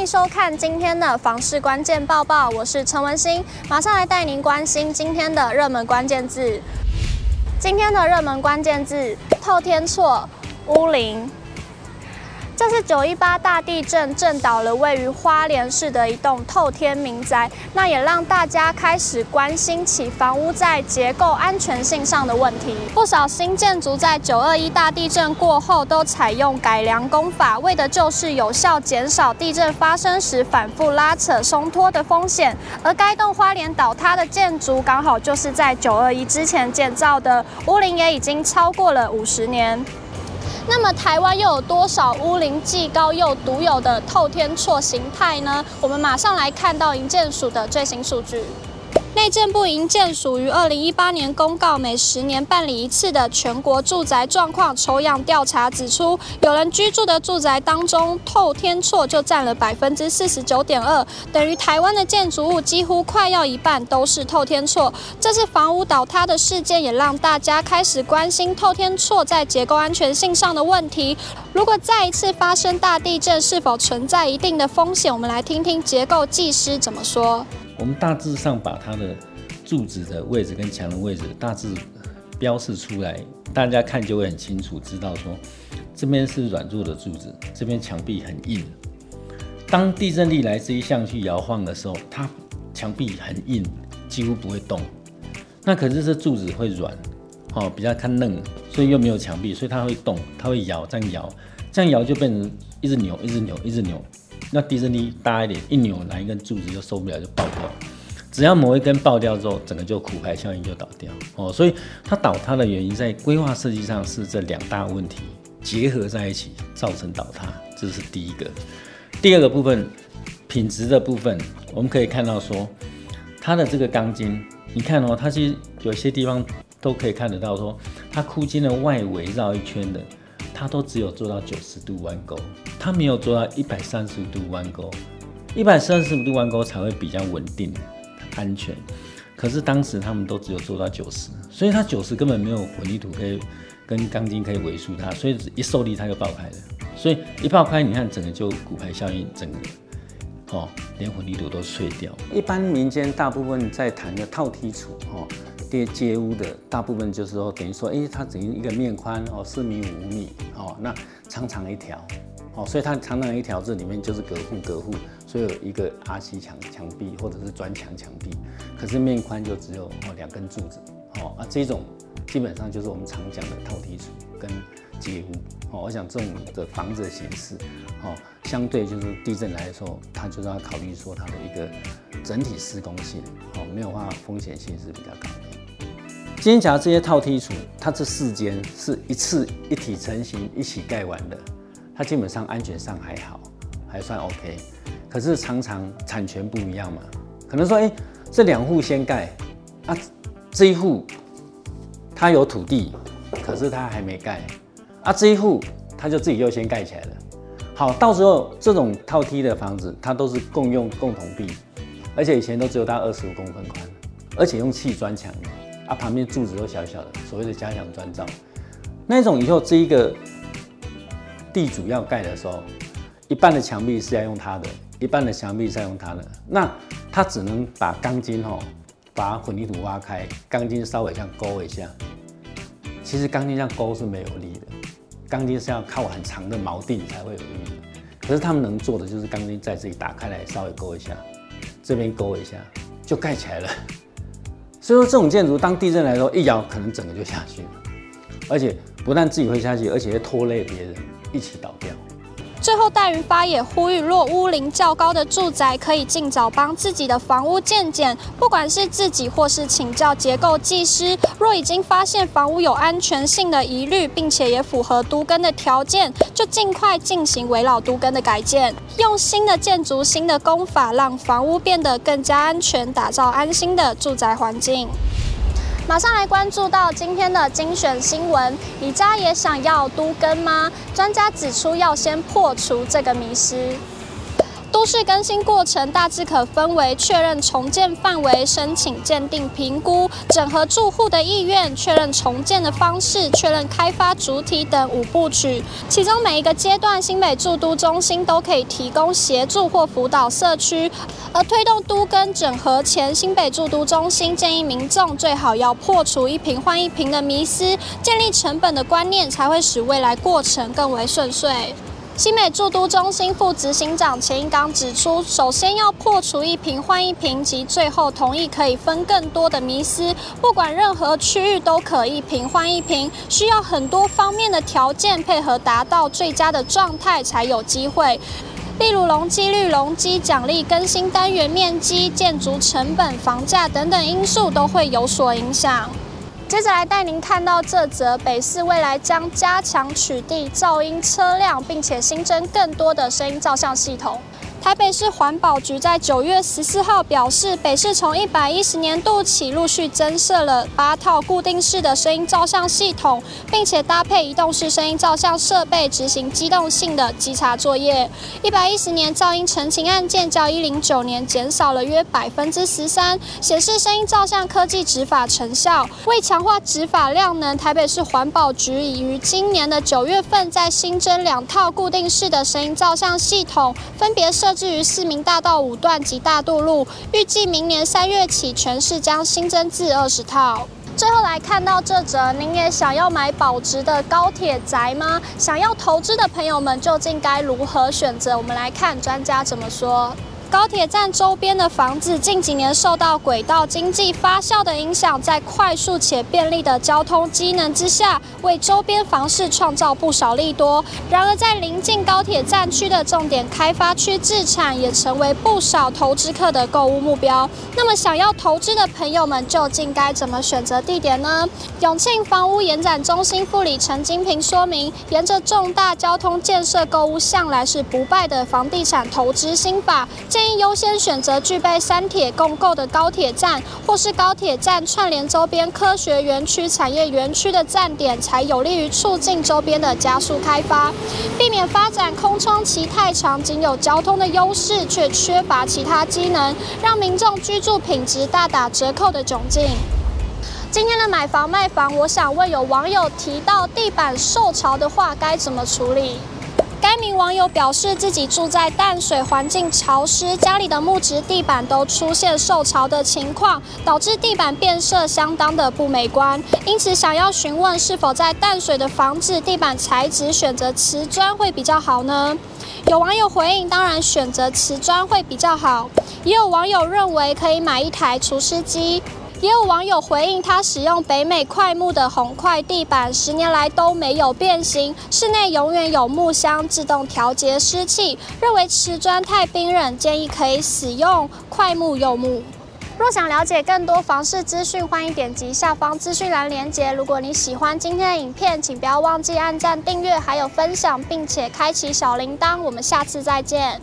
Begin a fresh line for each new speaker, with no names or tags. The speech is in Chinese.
欢迎收看今天的房市关键报报，我是陈文心，马上来带您关心今天的热门关键字。今天的热门关键字：透天厝、乌林。这是九一八大地震震倒了位于花莲市的一栋透天民宅，那也让大家开始关心起房屋在结构安全性上的问题。不少新建筑在九二一大地震过后都采用改良工法，为的就是有效减少地震发生时反复拉扯松脱的风险。而该栋花莲倒塌的建筑刚好就是在九二一之前建造的，屋龄也已经超过了五十年。那么台湾又有多少乌灵既高又独有的透天错形态呢？我们马上来看到营建署的最新数据。内政部营建署于二零一八年公告，每十年办理一次的全国住宅状况抽样调查，指出有人居住的住宅当中，透天厝就占了百分之四十九点二，等于台湾的建筑物几乎快要一半都是透天厝。这次房屋倒塌的事件，也让大家开始关心透天厝在结构安全性上的问题。如果再一次发生大地震，是否存在一定的风险？我们来听听结构技师怎么说。
我们大致上把它的柱子的位置跟墙的位置大致标示出来，大家看就会很清楚，知道说这边是软弱的柱子，这边墙壁很硬。当地震力来自于向去摇晃的时候，它墙壁很硬，几乎不会动。那可是这柱子会软，哦，比较看嫩，所以又没有墙壁，所以它会动，它会摇，这样摇，这样摇就变成一直扭，一直扭，一直扭。那地震力大一点，一扭哪一根柱子就受不了，就爆掉。只要某一根爆掉之后，整个就苦牌效应就倒掉哦。所以它倒塌的原因在规划设计上是这两大问题结合在一起造成倒塌，这是第一个。第二个部分，品质的部分，我们可以看到说它的这个钢筋，你看哦，它其实有些地方都可以看得到说它箍筋的外围绕一圈的。它都只有做到九十度弯钩，它没有做到一百三十度弯钩，一百三十五度弯钩才会比较稳定、安全。可是当时他们都只有做到九十，所以它九十根本没有混凝土可以跟钢筋可以围束它，所以一受力它就爆开了。所以一爆开，你看整个就骨牌效应，整个哦，连混凝土都碎掉。一般民间大部分在谈的套梯厝哦。叠街屋的大部分就是说，等于说，哎、它等于一个面宽哦，四米五米哦，那长长一条哦，所以它长长一条，这里面就是隔户隔户，所以有一个阿西墙墙壁或者是砖墙墙壁，可是面宽就只有哦两根柱子哦，啊这种基本上就是我们常讲的套梯厝跟街屋哦，我想这种的房子的形式哦，相对就是地震来说，它就是要考虑说它的一个整体施工性哦，没有话风险性是比较高的。今天讲这些套梯厝，它这四间是一次一体成型一起盖完的，它基本上安全上还好，还算 OK。可是常常产权不一样嘛，可能说，哎、这两户先盖，啊，这一户他有土地，可是他还没盖，啊，这一户他就自己又先盖起来了。好，到时候这种套梯的房子，它都是共用共同壁，而且以前都只有大二十五公分宽，而且用砌砖墙。啊，旁边柱子都小小的，所谓的加强砖造，那种以后这一个地主要盖的时候，一半的墙壁是要用它的，一半的墙壁是要用它的，那他只能把钢筋吼，把混凝土挖开，钢筋稍微这样勾一下，其实钢筋这样勾是没有力的，钢筋是要靠很长的锚定才会有力的，可是他们能做的就是钢筋在这里打开来，稍微勾一下，这边勾一下就盖起来了。就是说，这种建筑当地震来的时候，一摇可能整个就下去了，而且不但自己会下去，而且会拖累别人一起倒掉。
最后，戴云发也呼吁，若屋龄较高的住宅，可以尽早帮自己的房屋建检，不管是自己或是请教结构技师。若已经发现房屋有安全性的疑虑，并且也符合都根的条件，就尽快进行围老都根的改建，用新的建筑、新的工法，让房屋变得更加安全，打造安心的住宅环境。马上来关注到今天的精选新闻，你家也想要都根吗？专家指出，要先破除这个迷思。都市更新过程大致可分为确认重建范围、申请鉴定评估、整合住户的意愿、确认重建的方式、确认开发主体等五部曲。其中每一个阶段，新北住都中心都可以提供协助或辅导社区。而推动都跟整合前，新北住都中心建议民众最好要破除一平换一平的迷思，建立成本的观念，才会使未来过程更为顺遂。新美住都中心副执行长钱一刚指出，首先要破除一平换一平及最后同意可以分更多的迷思，不管任何区域都可一平换一平，需要很多方面的条件配合，达到最佳的状态才有机会。例如容积率、容积奖励、更新单元面积、建筑成本、房价等等因素都会有所影响。接着来带您看到这则北市未来将加强取缔噪音车辆，并且新增更多的声音照相系统。台北市环保局在九月十四号表示，北市从一百一十年度起陆续增设了八套固定式的声音照相系统，并且搭配移动式声音照相设备执行机动性的稽查作业。一百一十年噪音澄清案件较一零九年减少了约百分之十三，显示声音照相科技执法成效。为强化执法量能，台北市环保局已于今年的九月份再新增两套固定式的声音照相系统，分别设。设置于市民大道五段及大渡路，预计明年三月起，全市将新增至二十套。最后来看到这则，您也想要买保值的高铁宅吗？想要投资的朋友们究竟该如何选择？我们来看专家怎么说。高铁站周边的房子近几年受到轨道经济发酵的影响，在快速且便利的交通机能之下，为周边房市创造不少利多。然而，在临近高铁站区的重点开发区置产，也成为不少投资客的购物目标。那么，想要投资的朋友们究竟该怎么选择地点呢？永庆房屋延展中心副理陈金平说明，沿着重大交通建设购物向来是不败的房地产投资心法。议优先选择具备三铁共构的高铁站，或是高铁站串联周边科学园区、产业园区的站点，才有利于促进周边的加速开发，避免发展空窗期太长，仅有交通的优势却缺乏其他机能，让民众居住品质大打折扣的窘境。今天的买房卖房，我想问有网友提到地板受潮的话，该怎么处理？该名网友表示，自己住在淡水，环境潮湿，家里的木质地板都出现受潮的情况，导致地板变色，相当的不美观。因此，想要询问是否在淡水的房子地板材质选择瓷砖会比较好呢？有网友回应，当然选择瓷砖会比较好。也有网友认为可以买一台除湿机。也有网友回应，他使用北美桧木的红块地板，十年来都没有变形，室内永远有木箱自动调节湿气。认为瓷砖太冰冷，建议可以使用桧木柚木。若想了解更多房事资讯，欢迎点击下方资讯栏链接。如果你喜欢今天的影片，请不要忘记按赞、订阅，还有分享，并且开启小铃铛。我们下次再见。